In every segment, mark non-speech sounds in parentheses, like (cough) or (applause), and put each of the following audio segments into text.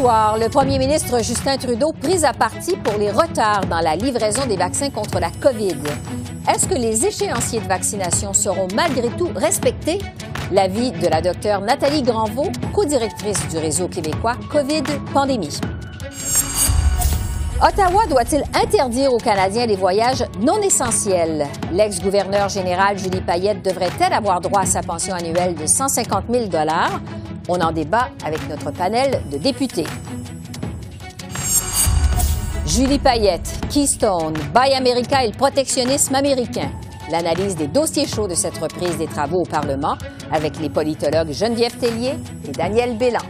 Le premier ministre Justin Trudeau pris à partie pour les retards dans la livraison des vaccins contre la COVID. Est-ce que les échéanciers de vaccination seront malgré tout respectés? L'avis de la docteure Nathalie Granvaux, co-directrice du réseau québécois COVID-Pandémie. Ottawa doit-il interdire aux Canadiens les voyages non essentiels? L'ex-gouverneur général Julie Payette devrait-elle avoir droit à sa pension annuelle de 150 000 on en débat avec notre panel de députés. Julie Payette, Keystone, Buy America et le protectionnisme américain. L'analyse des dossiers chauds de cette reprise des travaux au Parlement avec les politologues Geneviève Tellier et Daniel Bélan.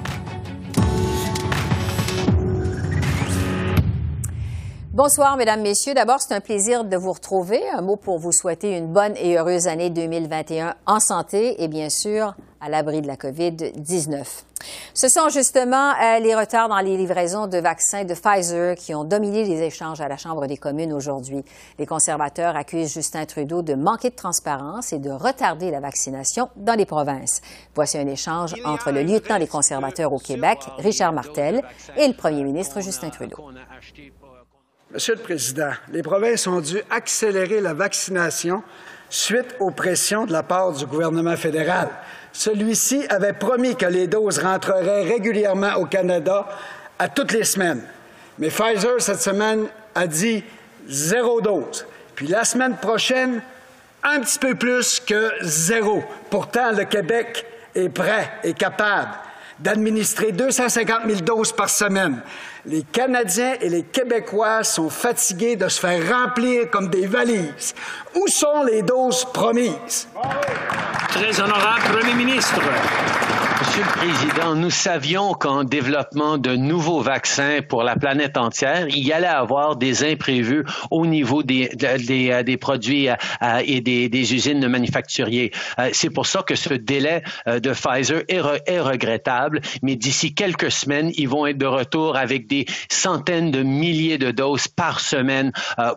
Bonsoir, Mesdames, Messieurs. D'abord, c'est un plaisir de vous retrouver. Un mot pour vous souhaiter une bonne et heureuse année 2021 en santé et bien sûr à l'abri de la COVID-19. Ce sont justement euh, les retards dans les livraisons de vaccins de Pfizer qui ont dominé les échanges à la Chambre des communes aujourd'hui. Les conservateurs accusent Justin Trudeau de manquer de transparence et de retarder la vaccination dans les provinces. Voici un échange entre le lieutenant des conservateurs au Québec, Richard Martel, et le premier ministre Justin Trudeau. Monsieur le Président, les provinces ont dû accélérer la vaccination suite aux pressions de la part du gouvernement fédéral. Celui-ci avait promis que les doses rentreraient régulièrement au Canada à toutes les semaines. Mais Pfizer, cette semaine, a dit zéro dose. Puis la semaine prochaine, un petit peu plus que zéro. Pourtant, le Québec est prêt et capable d'administrer 250 000 doses par semaine. Les Canadiens et les Québécois sont fatigués de se faire remplir comme des valises. Où sont les doses promises? Très honorable Premier ministre. Monsieur le Président, nous savions qu'en développement de nouveaux vaccins pour la planète entière, il y allait avoir des imprévus au niveau des, des, euh, des produits euh, euh, et des, usines manufacturiers. C'est pour ça que ce délai de Pfizer est regrettable, mais d'ici quelques semaines, ils vont être de retour avec des centaines de milliers de doses par semaine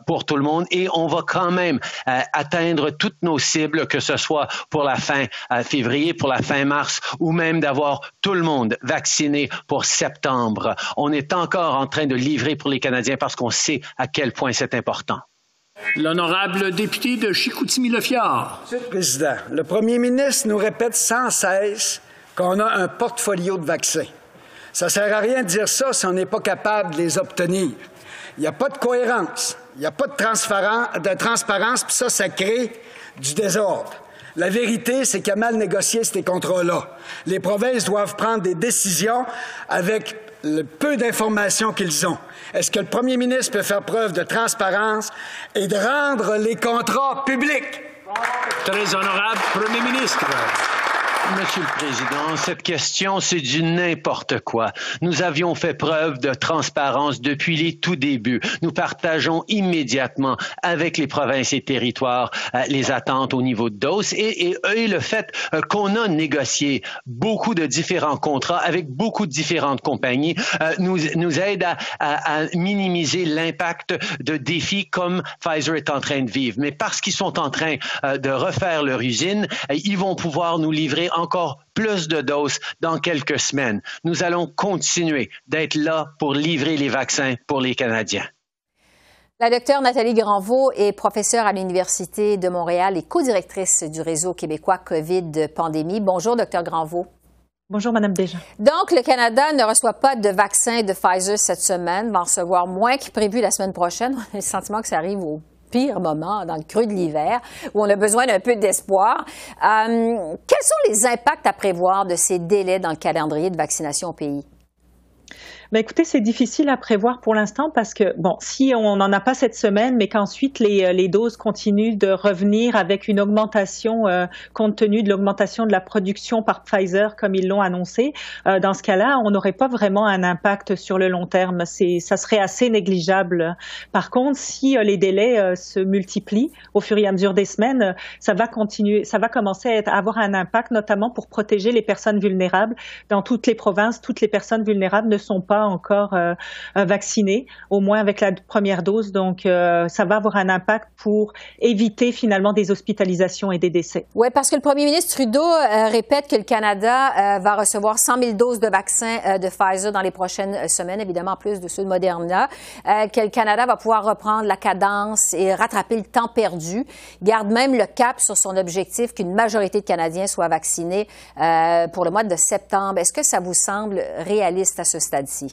pour tout le monde et on va quand même atteindre toutes nos cibles, que ce soit pour la fin février, pour la fin mars ou même d'avoir tout le monde vacciné pour septembre. On est encore en train de livrer pour les Canadiens parce qu'on sait à quel point c'est important. L'honorable député de Chicoutimi-Le-Fjord. Monsieur le Président, le premier ministre nous répète sans cesse qu'on a un portfolio de vaccins. Ça ne sert à rien de dire ça si on n'est pas capable de les obtenir. Il n'y a pas de cohérence, il n'y a pas de, de transparence, puis ça, ça crée du désordre. La vérité, c'est qu'il a mal négocié ces contrats-là. Les provinces doivent prendre des décisions avec le peu d'informations qu'ils ont. Est-ce que le premier ministre peut faire preuve de transparence et de rendre les contrats publics? Très honorable Premier ministre. Monsieur le Président, cette question, c'est du n'importe quoi. Nous avions fait preuve de transparence depuis les tout débuts. Nous partageons immédiatement avec les provinces et territoires euh, les attentes au niveau de doses et, et, le fait euh, qu'on a négocié beaucoup de différents contrats avec beaucoup de différentes compagnies euh, nous, nous aide à, à, à minimiser l'impact de défis comme Pfizer est en train de vivre. Mais parce qu'ils sont en train de refaire leur usine, ils vont pouvoir nous livrer encore plus de doses dans quelques semaines. Nous allons continuer d'être là pour livrer les vaccins pour les Canadiens. La docteure Nathalie Granvaux est professeure à l'Université de Montréal et co-directrice du réseau québécois COVID Pandémie. Bonjour, docteur Granvaux. Bonjour, Madame Déjà. Donc, le Canada ne reçoit pas de vaccin de Pfizer cette semaine, va en recevoir moins que prévu la semaine prochaine. (laughs) On a le sentiment que ça arrive au pire moment, dans le creux de l'hiver, où on a besoin d'un peu d'espoir. Euh, quels sont les impacts à prévoir de ces délais dans le calendrier de vaccination au pays? Ben écoutez, c'est difficile à prévoir pour l'instant parce que, bon, si on n'en a pas cette semaine, mais qu'ensuite les, euh, les, doses continuent de revenir avec une augmentation euh, compte tenu de l'augmentation de la production par Pfizer comme ils l'ont annoncé, euh, dans ce cas-là, on n'aurait pas vraiment un impact sur le long terme. Ça serait assez négligeable. Par contre, si les délais se multiplient au fur et à mesure des semaines, ça va continuer, ça va commencer à avoir un impact, notamment pour protéger les personnes vulnérables. Dans toutes les provinces, toutes les personnes vulnérables ne sont pas encore euh, euh, vaccinés, au moins avec la première dose. Donc, euh, ça va avoir un impact pour éviter finalement des hospitalisations et des décès. Oui, parce que le premier ministre Trudeau répète que le Canada va recevoir 100 000 doses de vaccins de Pfizer dans les prochaines semaines, évidemment en plus de ceux de Moderna, que le Canada va pouvoir reprendre la cadence et rattraper le temps perdu. Garde même le cap sur son objectif qu'une majorité de Canadiens soient vaccinés pour le mois de septembre. Est-ce que ça vous semble réaliste à ce stade-ci?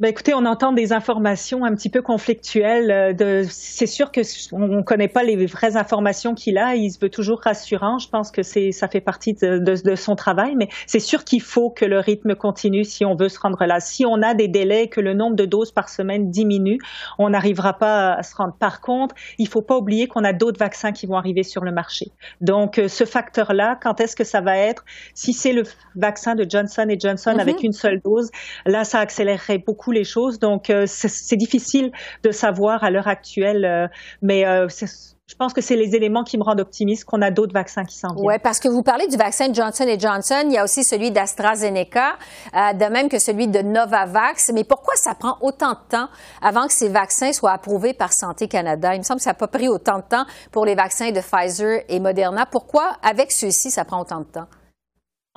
Ben écoutez, on entend des informations un petit peu conflictuelles. Euh, de, c'est sûr que on connaît pas les vraies informations qu'il a. Il se veut toujours rassurant. Je pense que c'est, ça fait partie de, de, de son travail. Mais c'est sûr qu'il faut que le rythme continue si on veut se rendre là. Si on a des délais, que le nombre de doses par semaine diminue, on n'arrivera pas à se rendre. Par contre, il faut pas oublier qu'on a d'autres vaccins qui vont arriver sur le marché. Donc, euh, ce facteur-là, quand est-ce que ça va être? Si c'est le vaccin de Johnson et Johnson mm-hmm. avec une seule dose, là, ça accélérerait beaucoup les choses. Donc, euh, c'est difficile de savoir à l'heure actuelle, euh, mais euh, je pense que c'est les éléments qui me rendent optimiste qu'on a d'autres vaccins qui s'en viennent. Oui, parce que vous parlez du vaccin Johnson Johnson, il y a aussi celui d'AstraZeneca, de même que celui de Novavax. Mais pourquoi ça prend autant de temps avant que ces vaccins soient approuvés par Santé Canada? Il me semble que ça n'a pas pris autant de temps pour les vaccins de Pfizer et Moderna. Pourquoi, avec ceux-ci, ça prend autant de temps?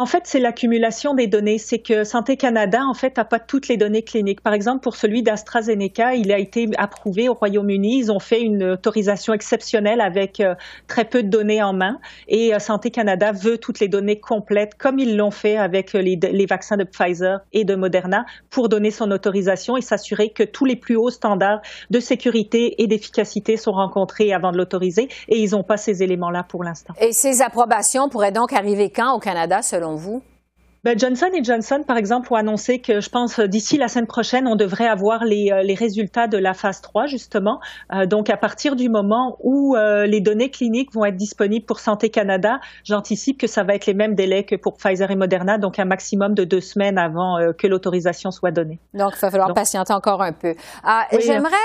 En fait, c'est l'accumulation des données. C'est que Santé Canada, en fait, n'a pas toutes les données cliniques. Par exemple, pour celui d'AstraZeneca, il a été approuvé au Royaume-Uni. Ils ont fait une autorisation exceptionnelle avec euh, très peu de données en main. Et euh, Santé Canada veut toutes les données complètes, comme ils l'ont fait avec euh, les, les, vaccins de Pfizer et de Moderna, pour donner son autorisation et s'assurer que tous les plus hauts standards de sécurité et d'efficacité sont rencontrés avant de l'autoriser. Et ils n'ont pas ces éléments-là pour l'instant. Et ces approbations pourraient donc arriver quand au Canada, selon vous? Ben Johnson et Johnson, par exemple, ont annoncé que je pense d'ici la semaine prochaine, on devrait avoir les, euh, les résultats de la phase 3, justement. Euh, donc, à partir du moment où euh, les données cliniques vont être disponibles pour Santé Canada, j'anticipe que ça va être les mêmes délais que pour Pfizer et Moderna, donc un maximum de deux semaines avant que l'autorisation soit donnée. Donc, il va falloir patienter encore un peu. Ah, J'aimerais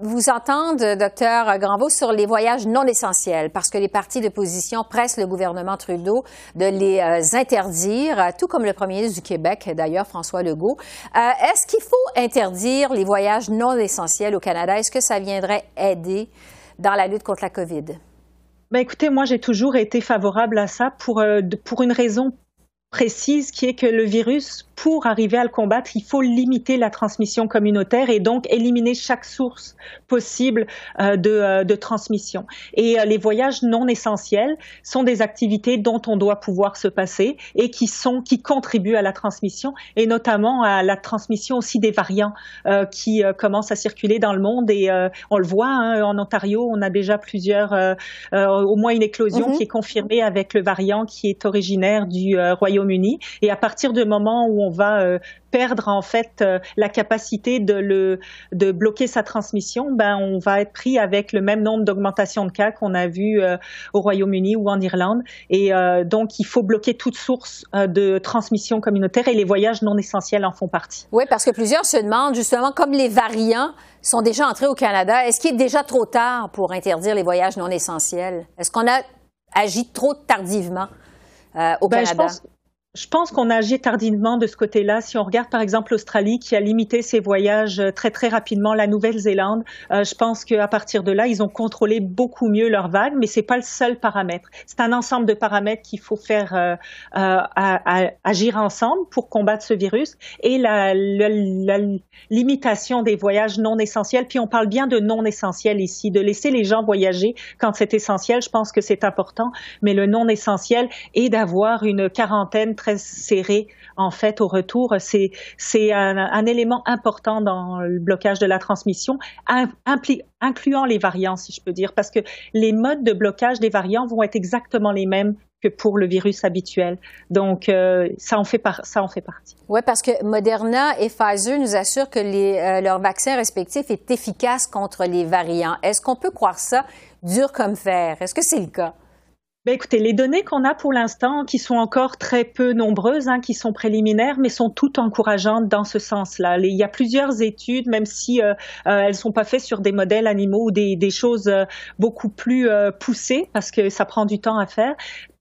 vous entendre, docteur Granvaux, sur les voyages non essentiels, parce que les partis d'opposition pressent le gouvernement Trudeau de les euh, interdire, tout comme le premier ministre du Québec, d'ailleurs, François Legault. Euh, est-ce qu'il faut interdire les voyages non essentiels au Canada? Est-ce que ça viendrait aider dans la lutte contre la COVID? Ben écoutez, moi j'ai toujours été favorable à ça pour, euh, pour une raison précise qui est que le virus, pour arriver à le combattre, il faut limiter la transmission communautaire et donc éliminer chaque source possible euh, de, euh, de, transmission. Et euh, les voyages non essentiels sont des activités dont on doit pouvoir se passer et qui sont qui contribuent à la transmission et notamment à la transmission aussi des variants qui commencent à circuler dans le monde et on le voit hein, en Ontario, on a déjà plusieurs, au moins une éclosion mm-hmm. qui est confirmée avec le variant qui est originaire du Royaume uni Et à partir du moment où on va euh, perdre en fait euh, la capacité de le de bloquer sa transmission, ben on va être pris avec le même nombre d'augmentations de cas qu'on a vu euh, au Royaume-Uni ou en Irlande. Et donc il faut bloquer toute source de transmission communautaire et les voyages non essentiels en font partie. Oui, parce que plusieurs se demandent justement comme les variants sont déjà entrés au Canada, est-ce qu'il est déjà trop tard pour interdire les voyages non essentiels? Est-ce qu'on a agi trop tardivement au ben, Canada? Je pense qu'on a agi tardivement de ce côté-là. Si on regarde par exemple l'Australie qui a limité ses voyages euh, très très rapidement, la Nouvelle-Zélande, euh, je pense qu'à partir de là, ils ont contrôlé beaucoup mieux leurs vagues, mais c'est pas le seul paramètre. C'est un ensemble de paramètres qu'il faut faire euh, agir ensemble pour combattre ce virus et la, la, limitation des voyages non essentiels. Puis on parle bien de non essentiels ici, de laisser les gens voyager quand c'est essentiel. Je pense que c'est important, mais le non essentiel est d'avoir une quarantaine très serré en fait au retour. C'est c'est un, élément important dans le blocage de la transmission, incluant les variants, si je peux dire, parce que les modes de blocage des variants vont être exactement les mêmes que pour le virus habituel. Donc, euh, ça, en fait ça en fait partie. Oui, parce que Moderna et Pfizer nous assurent que euh, leur vaccin respectif est efficace contre les variants. Est-ce qu'on peut croire ça dur comme fer? Est-ce que c'est le cas? Ben écoutez, les données qu'on a pour l'instant, qui sont encore très peu nombreuses, hein, qui sont préliminaires, mais sont toutes encourageantes dans ce sens-là. Il y a plusieurs études, même si euh, euh, elles sont pas faites sur des modèles animaux ou des, choses euh, beaucoup plus poussées, parce que ça prend du temps à faire,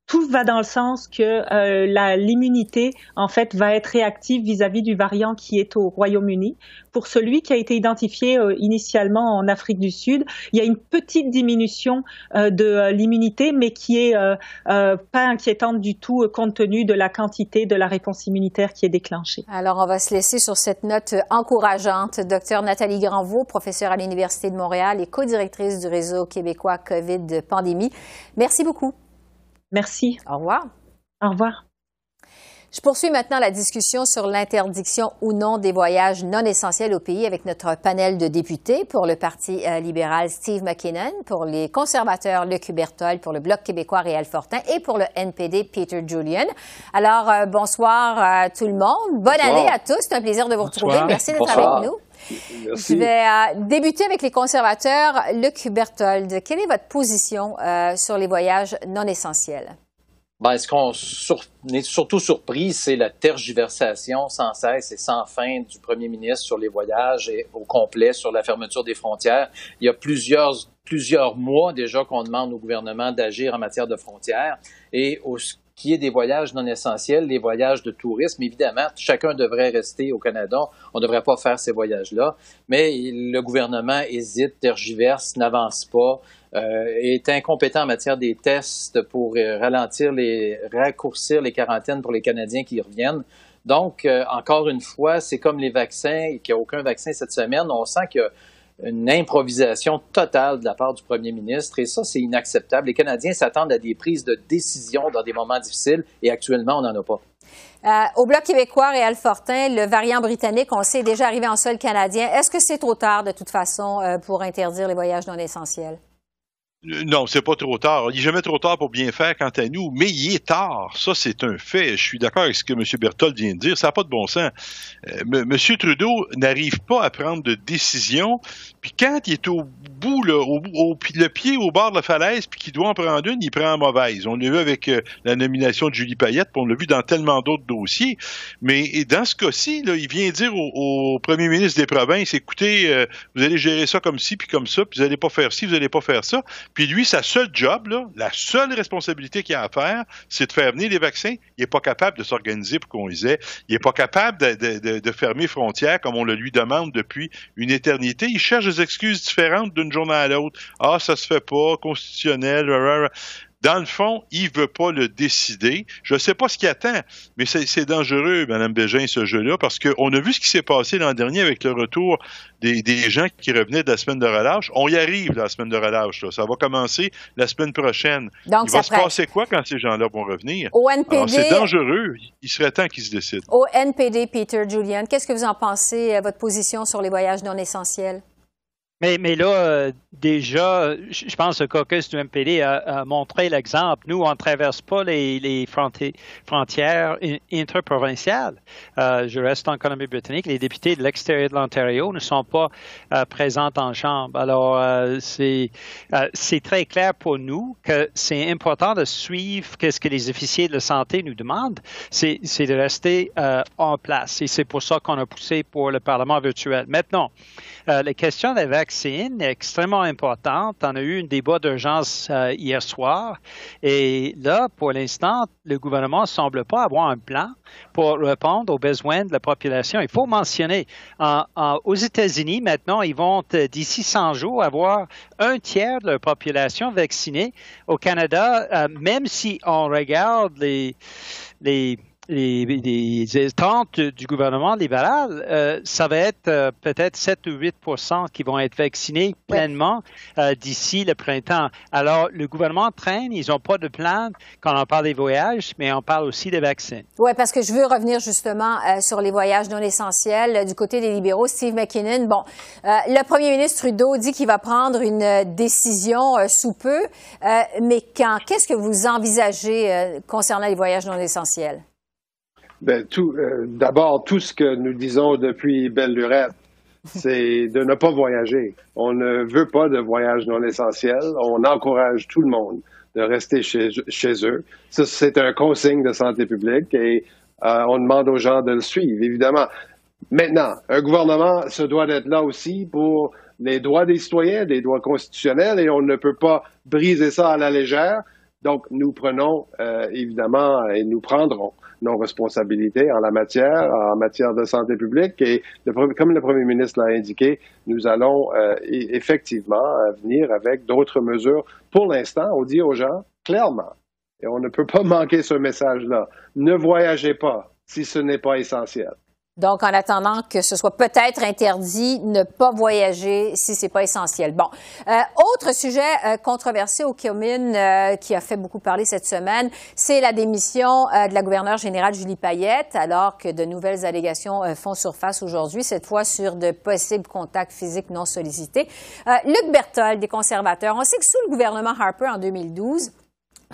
tout va dans le sens que euh, l'immunité, en fait, va être réactive vis-à-vis du variant qui est au Royaume-Uni. Pour celui qui a été identifié euh, initialement en Afrique du Sud, il y a une petite diminution euh, de euh, l'immunité, mais qui est euh, euh, pas inquiétante du tout compte tenu de la quantité de la réponse immunitaire qui est déclenchée. Alors, on va se laisser sur cette note encourageante. Docteur Nathalie Granvaux, professeure à l'Université de Montréal et co-directrice du réseau québécois COVID Pandémie. Merci beaucoup. Merci. Au revoir. Au revoir. Je poursuis maintenant la discussion sur l'interdiction ou non des voyages non essentiels au pays avec notre panel de députés pour le Parti euh, libéral Steve McKinnon, pour les conservateurs Luc Hubertol, pour le Bloc québécois Réal Fortin et pour le NPD Peter Julian. Alors, euh, bonsoir à tout le monde. Bonne bonsoir. année à tous. C'est un plaisir de vous retrouver. Bonsoir. Merci d'être avec nous. Merci. Je vais euh, débuter avec les conservateurs. Luc Hubertold, quelle est votre position euh, sur les voyages non essentiels? Ben, ce qu'on sur, est surtout surpris, c'est la tergiversation sans cesse et sans fin du premier ministre sur les voyages et au complet sur la fermeture des frontières. Il y a plusieurs, plusieurs mois déjà qu'on demande au gouvernement d'agir en matière de frontières et au qui est des voyages non essentiels, les voyages de tourisme. Évidemment, chacun devrait rester au Canada. On ne devrait pas faire ces voyages-là. Mais le gouvernement hésite, tergiverse, n'avance pas, euh, est incompétent en matière des tests pour euh, ralentir les, raccourcir les quarantaines pour les Canadiens qui reviennent. Donc, euh, encore une fois, c'est comme les vaccins, qu'il n'y a aucun vaccin cette semaine. On sent que une improvisation totale de la part du premier ministre et ça, c'est inacceptable. Les Canadiens s'attendent à des prises de décision dans des moments difficiles et actuellement, on n'en a pas. Euh, au Bloc québécois, Réal Fortin, le variant britannique, on sait, est déjà arrivé en sol canadien. Est-ce que c'est trop tard, de toute façon, euh, pour interdire les voyages non essentiels? Non, c'est pas trop tard. Il n'est jamais trop tard pour bien faire quant à nous, mais il est tard. Ça, c'est un fait. Je suis d'accord avec ce que M. Berthold vient de dire. Ça n'a pas de bon sens. Euh, M. Trudeau n'arrive pas à prendre de décision. Puis quand il est au bout, au, le pied au bord de la falaise, puis qu'il doit en prendre une, il prend en mauvaise. On l'a vu avec euh, la nomination de Julie Payette, puis on l'a vu dans tellement d'autres dossiers. Mais dans ce cas-ci, il vient dire au, premier ministre des provinces, écoutez, euh, vous allez gérer ça comme ci, puis comme ça, puis vous n'allez pas faire ci, vous n'allez pas faire ça. Puis lui, sa seule job, la seule responsabilité qu'il a à faire, c'est de faire venir les vaccins. Il n'est pas capable de s'organiser pour qu'on les ait. Il n'est pas capable de, de, de, fermer frontières comme on le lui demande depuis une éternité. Il cherche des excuses différentes d'une journée à l'autre. Ah, ça se fait pas, constitutionnel. Dans le fond, il veut pas le décider. Je ne sais pas ce qu'il attend, mais c'est dangereux, Mme Bégin, ce jeu-là, parce qu'on a vu ce qui s'est passé l'an dernier avec le retour des, des, gens qui revenaient de la semaine de relâche. On y arrive, la semaine de relâche. Là. Ça va commencer la semaine prochaine. Donc, il va se passer quoi quand ces gens-là vont revenir? Au NPD... C'est dangereux. Il serait temps qu'ils se décident. Au NPD, Peter Julian, qu'est-ce que vous en pensez, votre position sur les voyages non essentiels? Mais, là, euh, déjà, je pense que le caucus du MPD a, montré l'exemple. Nous, on ne traverse pas les, frontières interprovinciales. Euh, je reste en Colombie-Britannique. Les députés de l'extérieur de l'Ontario ne sont pas euh, présents en Chambre. Alors, euh, c'est très clair pour nous que c'est important de suivre ce que les officiers de la santé nous demandent. C'est de rester en place. Et c'est pour ça qu'on a poussé pour le Parlement virtuel. Maintenant, les questions des est extrêmement importante. On a eu un débat d'urgence euh, hier soir. Et là, pour l'instant, le gouvernement ne semble pas avoir un plan pour répondre aux besoins de la population. Il faut mentionner, en, en, aux États-Unis, maintenant, ils vont, euh, d'ici 100 jours, avoir un tiers de leur population vaccinée. Au Canada, euh, même si on regarde les les, les attentes du gouvernement libéral, euh, ça va être euh, peut-être 7 ou 8% qui vont être vaccinés pleinement euh, d'ici le printemps. Alors, le gouvernement traîne, ils n'ont pas de plan quand on parle des voyages, mais on parle aussi des vaccins. Oui, parce que je veux revenir justement sur les voyages non essentiels du côté des libéraux. Steve McKinnon, bon, le premier ministre Trudeau dit qu'il va prendre une décision sous peu, mais quand? Qu'est-ce que vous envisagez concernant les voyages non essentiels? Ben, tout, euh, d'abord, tout ce que nous disons depuis belle lurette, c'est de ne pas voyager. On ne veut pas de voyage non essentiel. On encourage tout le monde de rester chez, chez eux. Ça, c'est un consigne de santé publique et euh, on demande aux gens de le suivre, évidemment. Maintenant, un gouvernement se doit d'être là aussi pour les droits des citoyens, des droits constitutionnels, et on ne peut pas briser ça à la légère. Donc, nous prenons euh, évidemment et nous prendrons nos responsabilités en la matière, en matière de santé publique. Et comme le Premier ministre l'a indiqué, nous allons euh, effectivement euh, venir avec d'autres mesures. Pour l'instant, on dit aux gens clairement, et on ne peut pas (laughs) manquer ce message-là, ne voyagez pas si ce n'est pas essentiel. Donc, en attendant que ce soit peut-être interdit, ne pas voyager si c'est pas essentiel. Bon, euh, autre sujet euh, controversé au communes euh, qui a fait beaucoup parler cette semaine, c'est la démission de la gouverneure générale Julie Payette, alors que de nouvelles allégations font surface aujourd'hui, cette fois sur de possibles contacts physiques non sollicités. Luc Berthold, des conservateurs, on sait que sous le gouvernement Harper en 2012,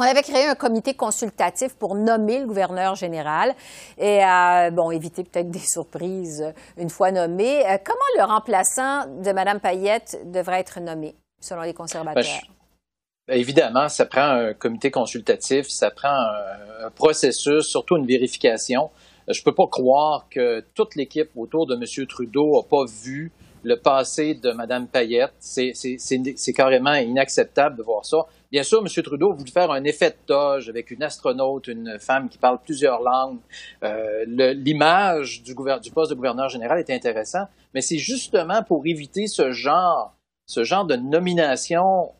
on avait créé un comité consultatif pour nommer le gouverneur général et euh, bon éviter peut-être des (laughs) surprises une fois nommé. Euh, comment le remplaçant de Mme Payette devrait être nommé selon les conservateurs? Ben, évidemment, ça prend un comité consultatif, ça prend un, processus, surtout une vérification. Je ne peux pas croire que toute l'équipe autour de M. Trudeau n'a pas vu le passé de Mme Payette. C'est carrément inacceptable de voir ça. Bien sûr, M. Trudeau voulu faire un effet de toge avec une astronaute, une femme qui parle plusieurs langues. Euh, l'image du, du poste de gouverneur général est intéressant, mais c'est justement pour éviter ce genre, ce genre de nomination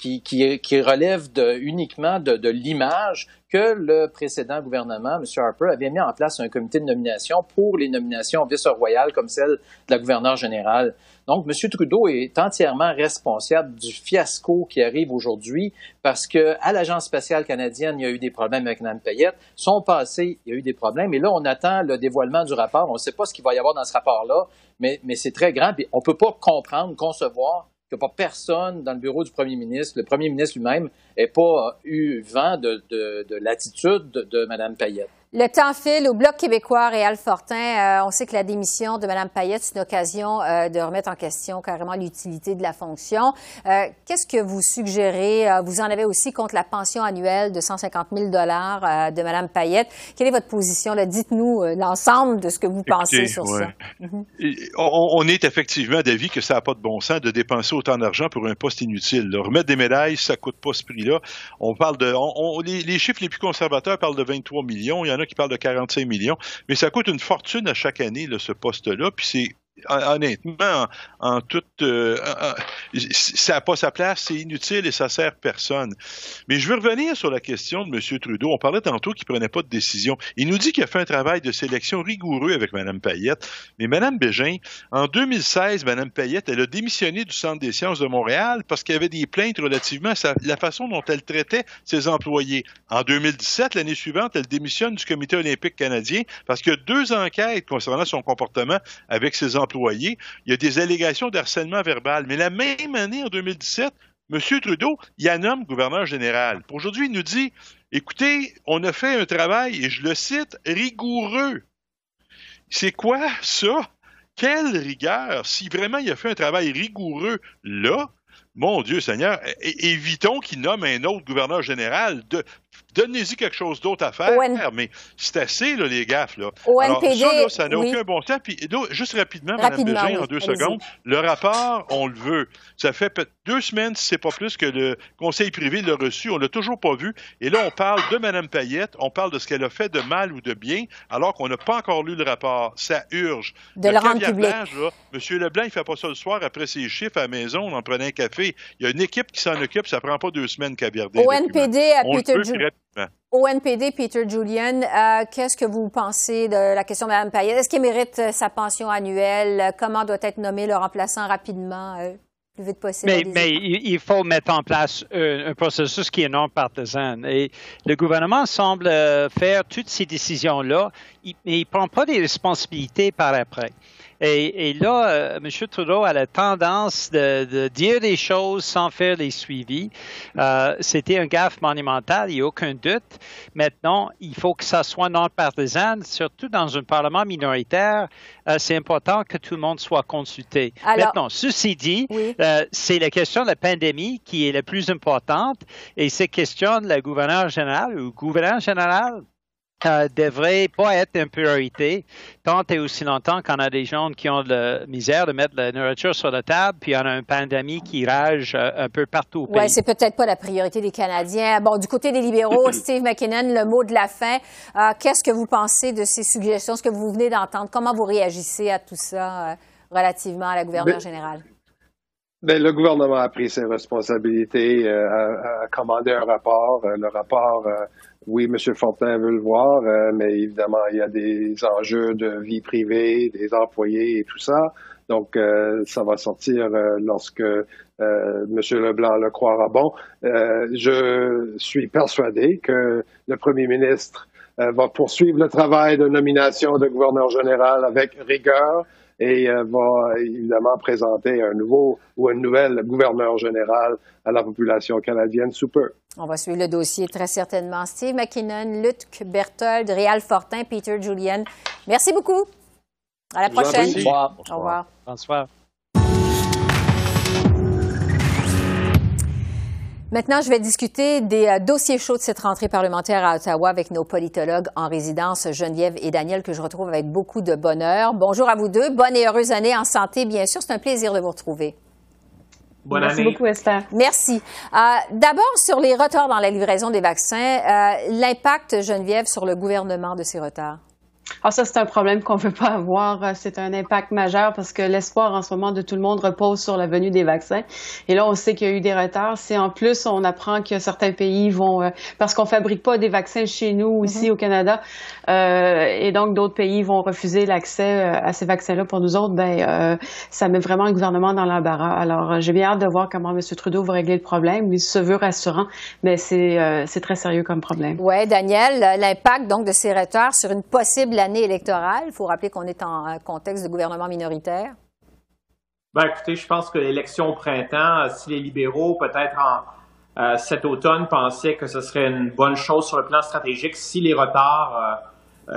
qui, qui, relève de, uniquement de, de l'image que le précédent gouvernement, M. Harper, avait mis en place un comité de nomination pour les nominations vice-royales comme celle de la gouverneure générale. Donc, M. Trudeau est entièrement responsable du fiasco qui arrive aujourd'hui parce que à l'Agence spatiale canadienne, il y a eu des problèmes avec Mme Payette. Son passé, il y a eu des problèmes. Et là, on attend le dévoilement du rapport. On ne sait pas ce qu'il va y avoir dans ce rapport-là, mais, mais c'est très grand. Puis on ne peut pas comprendre, concevoir qu'il n'y a pas personne dans le bureau du premier ministre, le premier ministre lui-même, n'ait pas eu vent de, de l'attitude de Mme Payette. Le temps file au Bloc québécois, Réal Fortin. Euh, on sait que la démission de Mme Payette, c'est une occasion euh, de remettre en question carrément l'utilité de la fonction. Euh, qu'est-ce que vous suggérez? vous en avez aussi contre la pension annuelle de 150 000 dollars de Mme Payette. Quelle est votre position? Dites-nous l'ensemble de ce que vous pensez sur ça. Mhm. on, est effectivement d'avis que ça n'a pas de bon sens de dépenser autant d'argent pour un poste inutile. Remettre des médailles, ça coûte pas ce prix-là. On parle de, les, les, chiffres les plus conservateurs parlent de 23 millions. Il y en qui parle de 45 millions, mais ça coûte une fortune à chaque année, ce poste-là, puis c'est honnêtement, euh, ça n'a pas sa place, c'est inutile et ça sert personne. Mais je veux revenir sur la question de M. Trudeau. On parlait tantôt qu'il prenait pas de décision. Il nous dit qu'il a fait un travail de sélection rigoureux avec Mme Payette. Mais Mme Bégin, en 2016, Mme Payette, elle a démissionné du Centre des sciences de Montréal parce qu'il y avait des plaintes relativement à la façon dont elle traitait ses employés. En 2017, l'année suivante, elle démissionne du Comité olympique canadien parce qu'il y a deux enquêtes concernant son comportement avec ses employés il y a des allégations d'harcèlement verbal. Mais la même année, en 2017, M. Trudeau, il a nomme gouverneur général. Aujourd'hui, il nous dit, écoutez, on a fait un travail, et je le cite, rigoureux. C'est quoi ça? Quelle rigueur? Si vraiment il a fait un travail rigoureux là, mon Dieu Seigneur, évitons qu'il nomme un autre gouverneur général. De, Donnez-y quelque chose d'autre à faire, mais c'est assez, là, les gaffes. Là. Alors, ça, ça n'a aucun bon sens. Puis, juste rapidement, Mme Bégin, en deux secondes, le rapport, on le veut. Ça fait deux semaines, si c'est pas plus, que le conseil privé l'a reçu. On l'a toujours pas vu. Et là, on parle de Mme Payette, on parle de ce qu'elle a fait de mal ou de bien, alors qu'on n'a pas encore lu le rapport. Ça urge. De le, rendre public. Là, M. Leblanc, il fait pas ça le soir après ses chiffres à la maison, on en prenait un café. Il y a une équipe qui s'en occupe, ça prend pas deux semaines qu'à regarder. Au NPD, à Peter Au NPD, Peter Julian, euh, qu'est-ce que vous pensez de la question de Mme Payette? Est-ce qu'elle mérite euh, sa pension annuelle? Comment doit être nommé le remplaçant rapidement, euh, plus vite possible? Mais, mais, il faut mettre en place un, un, processus qui est non partisan. Et le gouvernement semble faire toutes ces décisions-là, mais il ne prend pas des responsabilités par après. Et, et là, euh, M. Trudeau a la tendance de, de, dire des choses sans faire les suivis. Euh, C'était un gaffe monumental, il n'y a aucun doute. Maintenant, il faut que ça soit non partisan, surtout dans un Parlement minoritaire. Euh, C'est important que tout le monde soit consulté. Alors, Maintenant, ceci dit, oui. euh, c'est la question de la pandémie qui est la plus importante et c'est question de la gouverneure générale ou gouverneur général devrait pas être une priorité tant et aussi longtemps qu'on a des gens qui ont de la misère de mettre la nourriture sur la table, puis on a une pandémie qui rage euh, un peu partout au pays. Oui, c'est peut-être pas la priorité des Canadiens. Bon, du côté des libéraux, (coughs) Steve McKinnon, le mot de la fin. Euh, Qu'est-ce que vous pensez de ces suggestions, ce que vous venez d'entendre? Comment vous réagissez à tout ça euh, relativement à la gouverneure Mais- générale? Ben, le gouvernement a pris ses responsabilités, euh, a, a commandé un rapport. Euh, le rapport, euh, oui, M. Fortin veut le voir, euh, mais évidemment, il y a des enjeux de vie privée, des employés et tout ça. Donc, euh, ça va sortir euh, lorsque euh, M. Leblanc le croira bon. Euh, je suis persuadé que le premier ministre euh, va poursuivre le travail de nomination de gouverneur général avec rigueur et euh, va évidemment présenter un nouveau ou une nouvelle gouverneur général à la population canadienne sous peu. On va suivre le dossier très certainement. Steve McKinnon, Luc Berthold, Réal Fortin, Peter Julian. Merci beaucoup. À la prochaine. prie. Bonsoir. Au revoir. Bonsoir. Maintenant, je vais discuter des euh, dossiers chauds de cette rentrée parlementaire à Ottawa avec nos politologues en résidence, Geneviève et Daniel, que je retrouve avec beaucoup de bonheur. Bonjour à vous deux. Bonne et heureuse année en santé, bien sûr. C'est un plaisir de vous retrouver. Bonne Merci année. beaucoup, Esther. Merci. Euh, D'abord, sur les retards dans la livraison des vaccins, euh, l'impact, Geneviève, sur le gouvernement de ces retards? Ah, ça, c'est un problème qu'on ne veut pas avoir. C'est un impact majeur parce que l'espoir en ce moment de tout le monde repose sur la venue des vaccins. Et là, on sait qu'il y a eu des retards. Si en plus, on apprend que certains pays vont, euh, parce qu'on fabrique pas des vaccins chez nous, ici au Canada, euh, et donc d'autres pays vont refuser l'accès euh, à ces vaccins-là pour nous autres, ben, euh, ça met vraiment le gouvernement dans l'embarras. Alors, euh, j'ai bien hâte de voir comment M. Trudeau va régler le problème. Il se veut rassurant, mais c'est euh, c'est très sérieux comme problème. Oui, Daniel, euh, l'impact donc de ces retards sur une possible année électorale. Il faut rappeler qu'on est en euh, contexte de gouvernement minoritaire. Ben, écoutez, je pense que l'élection au printemps, euh, si les libéraux, peut-être en euh, cet automne, pensaient que ce serait une bonne chose sur le plan stratégique, si les retards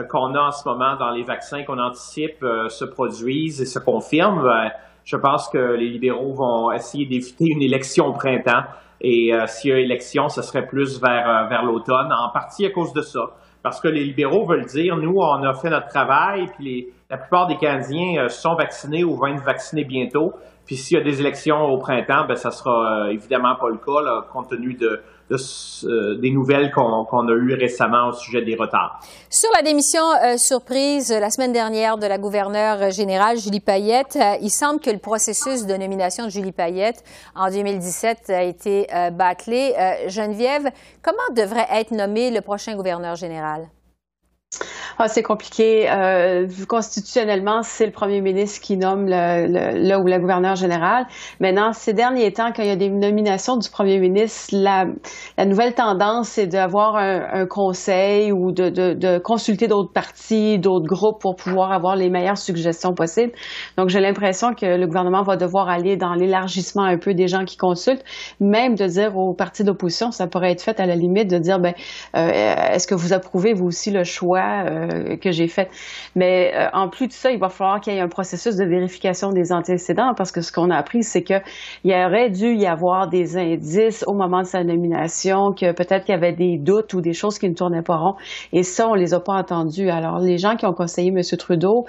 qu'on a en ce moment dans les vaccins qu'on anticipe se produisent et se confirment, ben, je pense que les libéraux vont essayer d'éviter une élection au printemps. Et s'il y a élection, ce serait plus vers, vers l'automne, en partie à cause de ça. Parce que les libéraux veulent dire, nous, on a fait notre travail, puis les, la plupart des Canadiens euh, sont vaccinés ou vont être vaccinés bientôt. Puis s'il y a des élections au printemps, ben ça sera euh, évidemment pas le cas, là, compte tenu de, euh, des nouvelles qu'on a eues récemment au sujet des retards. Sur la démission euh, surprise euh, la semaine dernière de la gouverneure générale Julie Payette, il semble que le processus de nomination de Julie Payette en 2017 a été bâclé. Geneviève, comment devrait être nommé le prochain gouverneur général? Ah, c'est compliqué. Euh, constitutionnellement, c'est le premier ministre qui nomme le, le, le ou la gouverneure générale. Maintenant, ces derniers temps, quand il y a des nominations du premier ministre, la, nouvelle tendance, c'est d'avoir un, un conseil ou de consulter d'autres partis, d'autres groupes pour pouvoir avoir les meilleures suggestions possibles. Donc, j'ai l'impression que le gouvernement va devoir aller dans l'élargissement un peu des gens qui consultent, même de dire aux partis d'opposition, ça pourrait être fait à la limite de dire, ben, euh, est-ce que vous approuvez vous aussi le choix euh, que j'ai fait. Mais euh, en plus de ça, il va falloir qu'il y ait un processus de vérification des antécédents parce que ce qu'on a appris, c'est que il aurait dû y avoir des indices au moment de sa nomination, que peut-être qu'il y avait des doutes ou des choses qui ne tournaient pas rond. Et ça, on les a pas entendus. Alors, les gens qui ont conseillé M. Trudeau,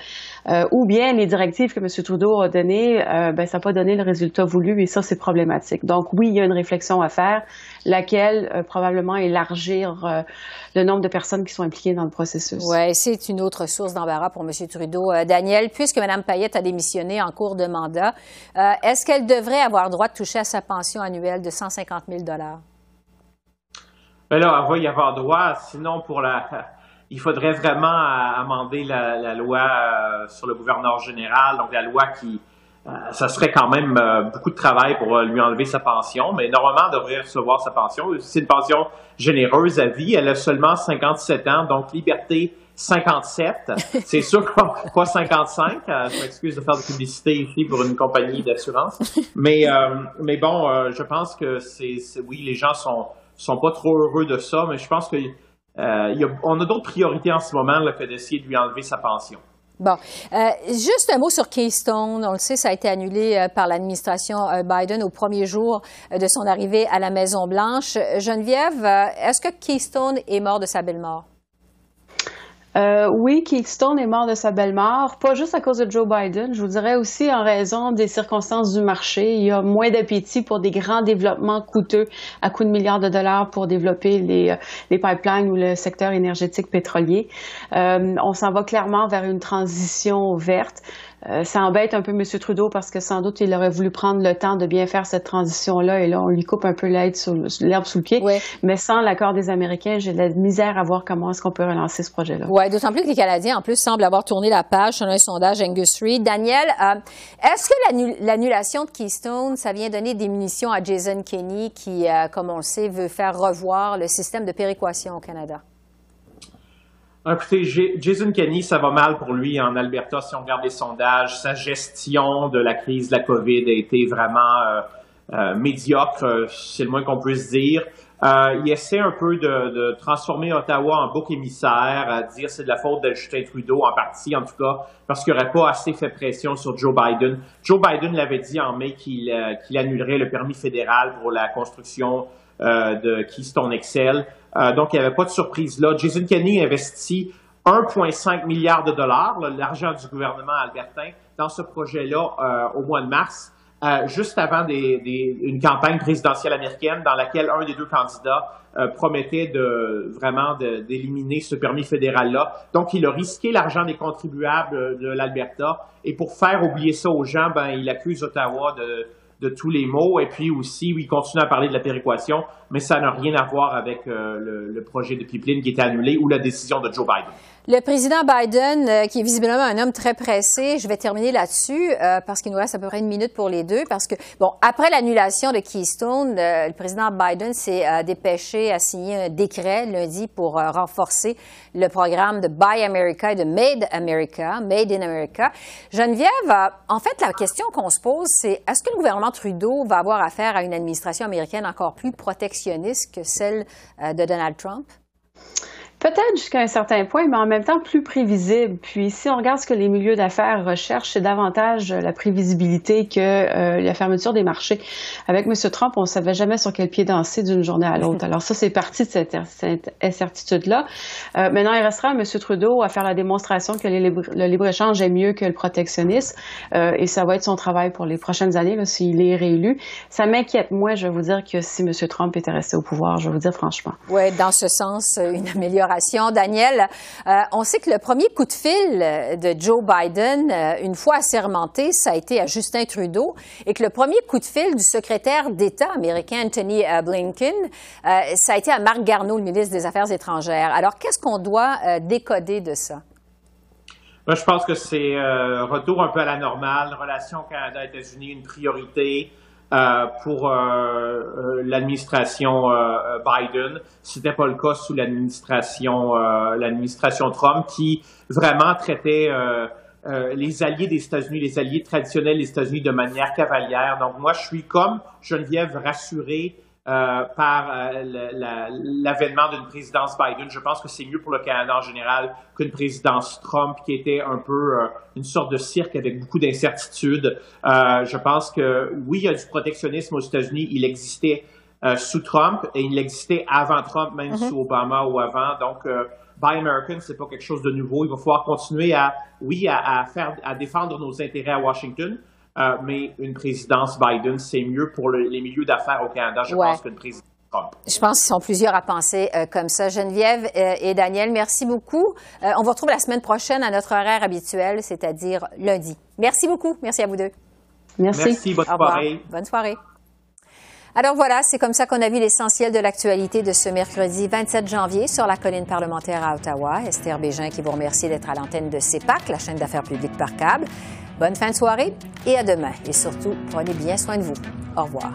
euh, ou bien les directives que M. Trudeau a données, ben, ça n'a pas donné le résultat voulu et ça, c'est problématique. Donc, oui, il y a une réflexion à faire, laquelle euh, probablement élargir euh, le nombre de personnes qui sont impliquées dans le processus. Oui, c'est une autre source d'embarras pour M. Trudeau. Euh, Daniel, puisque Mme Payette a démissionné en cours de mandat, euh, est-ce qu'elle devrait avoir droit de toucher à sa pension annuelle de 150 000 Ben là, on va y avoir droit. Sinon, pour la, il faudrait vraiment amender la, loi sur le gouverneur général, donc la loi qui, ça serait quand même beaucoup de travail pour lui enlever sa pension, mais normalement, elle devrait recevoir sa pension. C'est une pension généreuse à vie. Elle a seulement 57 ans, donc liberté 57. (laughs) C'est sûr pas 55. Euh, je m'excuse de faire de publicité ici pour une compagnie d'assurance. Mais, euh, mais bon, euh, je pense que c'est, oui, les gens sont, sont pas trop heureux de ça, mais je pense que on a d'autres priorités en ce moment là, que d'essayer de lui enlever sa pension. Bon, juste un mot sur Keystone. On le sait, ça a été annulé par l'administration Biden au premier jour de son arrivée à la Maison Blanche. Geneviève, est-ce que Keystone est mort de sa belle mort? Euh, oui, Keystone est mort de sa belle-mort, pas juste à cause de Joe Biden, je vous dirais aussi en raison des circonstances du marché. Il y a moins d'appétit pour des grands développements coûteux à coût de milliards de dollars pour développer les, euh, les pipelines ou le secteur énergétique pétrolier. Euh, on s'en va clairement vers une transition verte. Euh, ça embête un peu M. Trudeau parce que sans doute il aurait voulu prendre le temps de bien faire cette transition-là et là on lui coupe un peu l'herbe sous, le pied. Mais sans l'accord des Américains, j'ai de la misère à voir comment est-ce qu'on peut relancer ce projet-là. Oui, d'autant plus que les Canadiens en plus semblent avoir tourné la page selon un sondage Angus Reid. Daniel, euh, est-ce que l'annulation de Keystone, ça vient donner des munitions à Jason Kenney qui, euh, comme on le sait, veut faire revoir le système de péréquation au Canada? Écoutez, Jason Kenney, ça va mal pour lui en Alberta si on regarde les sondages. Sa gestion de la crise de la COVID a été vraiment euh, euh, médiocre, c'est le moins qu'on puisse dire. Euh, il essaie un peu de, transformer Ottawa en bouc émissaire, à dire c'est de la faute de Justin Trudeau, en partie en tout cas, parce qu'il n'aurait pas assez fait pression sur Joe Biden. Joe Biden l'avait dit en mai qu'il annulerait le permis fédéral pour la construction de Keystone Excel. Euh, donc, il n'y avait pas de surprise là. Jason Kenney investit 1,5 milliard de dollars, l'argent du gouvernement albertain, dans ce projet-là euh, au mois de mars, euh, juste avant une campagne présidentielle américaine dans laquelle un des deux candidats promettait de vraiment d'éliminer ce permis fédéral-là. Donc, il a risqué l'argent des contribuables de l'Alberta. Et pour faire oublier ça aux gens, ben, il accuse Ottawa de, de tous les mots. Et puis aussi, il continue à parler de la péréquation, mais ça n'a rien à voir avec euh, le, le, projet de pipeline qui était annulé ou la décision de Joe Biden. Le président Biden, euh, qui est visiblement un homme très pressé, je vais terminer là-dessus euh, parce qu'il nous reste à peu près une minute pour les deux. Parce que, bon, après l'annulation de Keystone, euh, le président Biden s'est dépêché à signer un décret lundi pour renforcer le programme de Buy America et de Made America, Made in America. Geneviève, en fait, la question qu'on se pose, c'est est-ce que le gouvernement Trudeau va avoir affaire à une administration américaine encore plus protectionniste que celle de Donald Trump? Peut-être jusqu'à un certain point, mais en même temps plus prévisible. Puis si on regarde ce que les milieux d'affaires recherchent, c'est davantage la prévisibilité que euh, la fermeture des marchés. Avec M. Trump, on ne savait jamais sur quel pied danser d'une journée à l'autre. (laughs) Alors ça, c'est parti de cette, incertitude-là. Euh, maintenant, il restera à M. Trudeau à faire la démonstration que le libre-échange est mieux que le protectionnisme. Euh, et ça va être son travail pour les prochaines années s'il est réélu. Ça m'inquiète, moi, je vais vous dire que si M. Trump était resté au pouvoir, je vais vous dire franchement. Oui, dans ce sens, une amélioration Daniel, euh, on sait que le premier coup de fil de Joe Biden, euh, une fois assermenté, ça a été à Justin Trudeau, et que le premier coup de fil du secrétaire d'État américain Anthony euh, Blinken, ça a été à Marc Garneau, le ministre des Affaires étrangères. Alors, qu'est-ce qu'on doit décoder de ça? Moi, je pense que c'est retour un peu à la normale, relation Canada-États-Unis, une priorité. Euh, pour euh, euh, l'administration Biden. C'était pas le cas sous l'administration l'administration Trump, qui vraiment traitait les alliés des États-Unis, les alliés traditionnels des États-Unis de manière cavalière. Donc moi, je suis comme Geneviève rassuré euh, par euh, l'avènement d'une présidence Biden. Je pense que c'est mieux pour le Canada en général qu'une présidence Trump qui était un peu euh, une sorte de cirque avec beaucoup d'incertitudes. je pense que oui, il y a du protectionnisme aux États-Unis. Il existait sous Trump et il existait avant Trump, même mm-hmm. sous Obama ou avant. Donc, Buy American, c'est pas quelque chose de nouveau. Il va falloir continuer à, oui, à, à faire, à défendre nos intérêts à Washington, mais une présidence Biden, c'est mieux pour les milieux d'affaires au Canada, je ouais. pense, qu'une présidence Trump. Je pense qu'ils sont plusieurs à penser euh, comme ça. Geneviève euh, et Daniel, merci beaucoup. Euh, on vous retrouve la semaine prochaine à notre horaire habituel, c'est-à-dire lundi. Merci beaucoup. Merci à vous deux. Merci. Merci bonne soirée. Bonne soirée. Alors voilà, c'est comme ça qu'on a vu l'essentiel de l'actualité de ce mercredi 27 janvier sur la colline parlementaire à Ottawa. Esther Bégin qui vous remercie d'être à l'antenne de CEPAC, la chaîne d'affaires publiques par câble. Bonne fin de soirée et à demain. Et surtout, prenez bien soin de vous. Au revoir.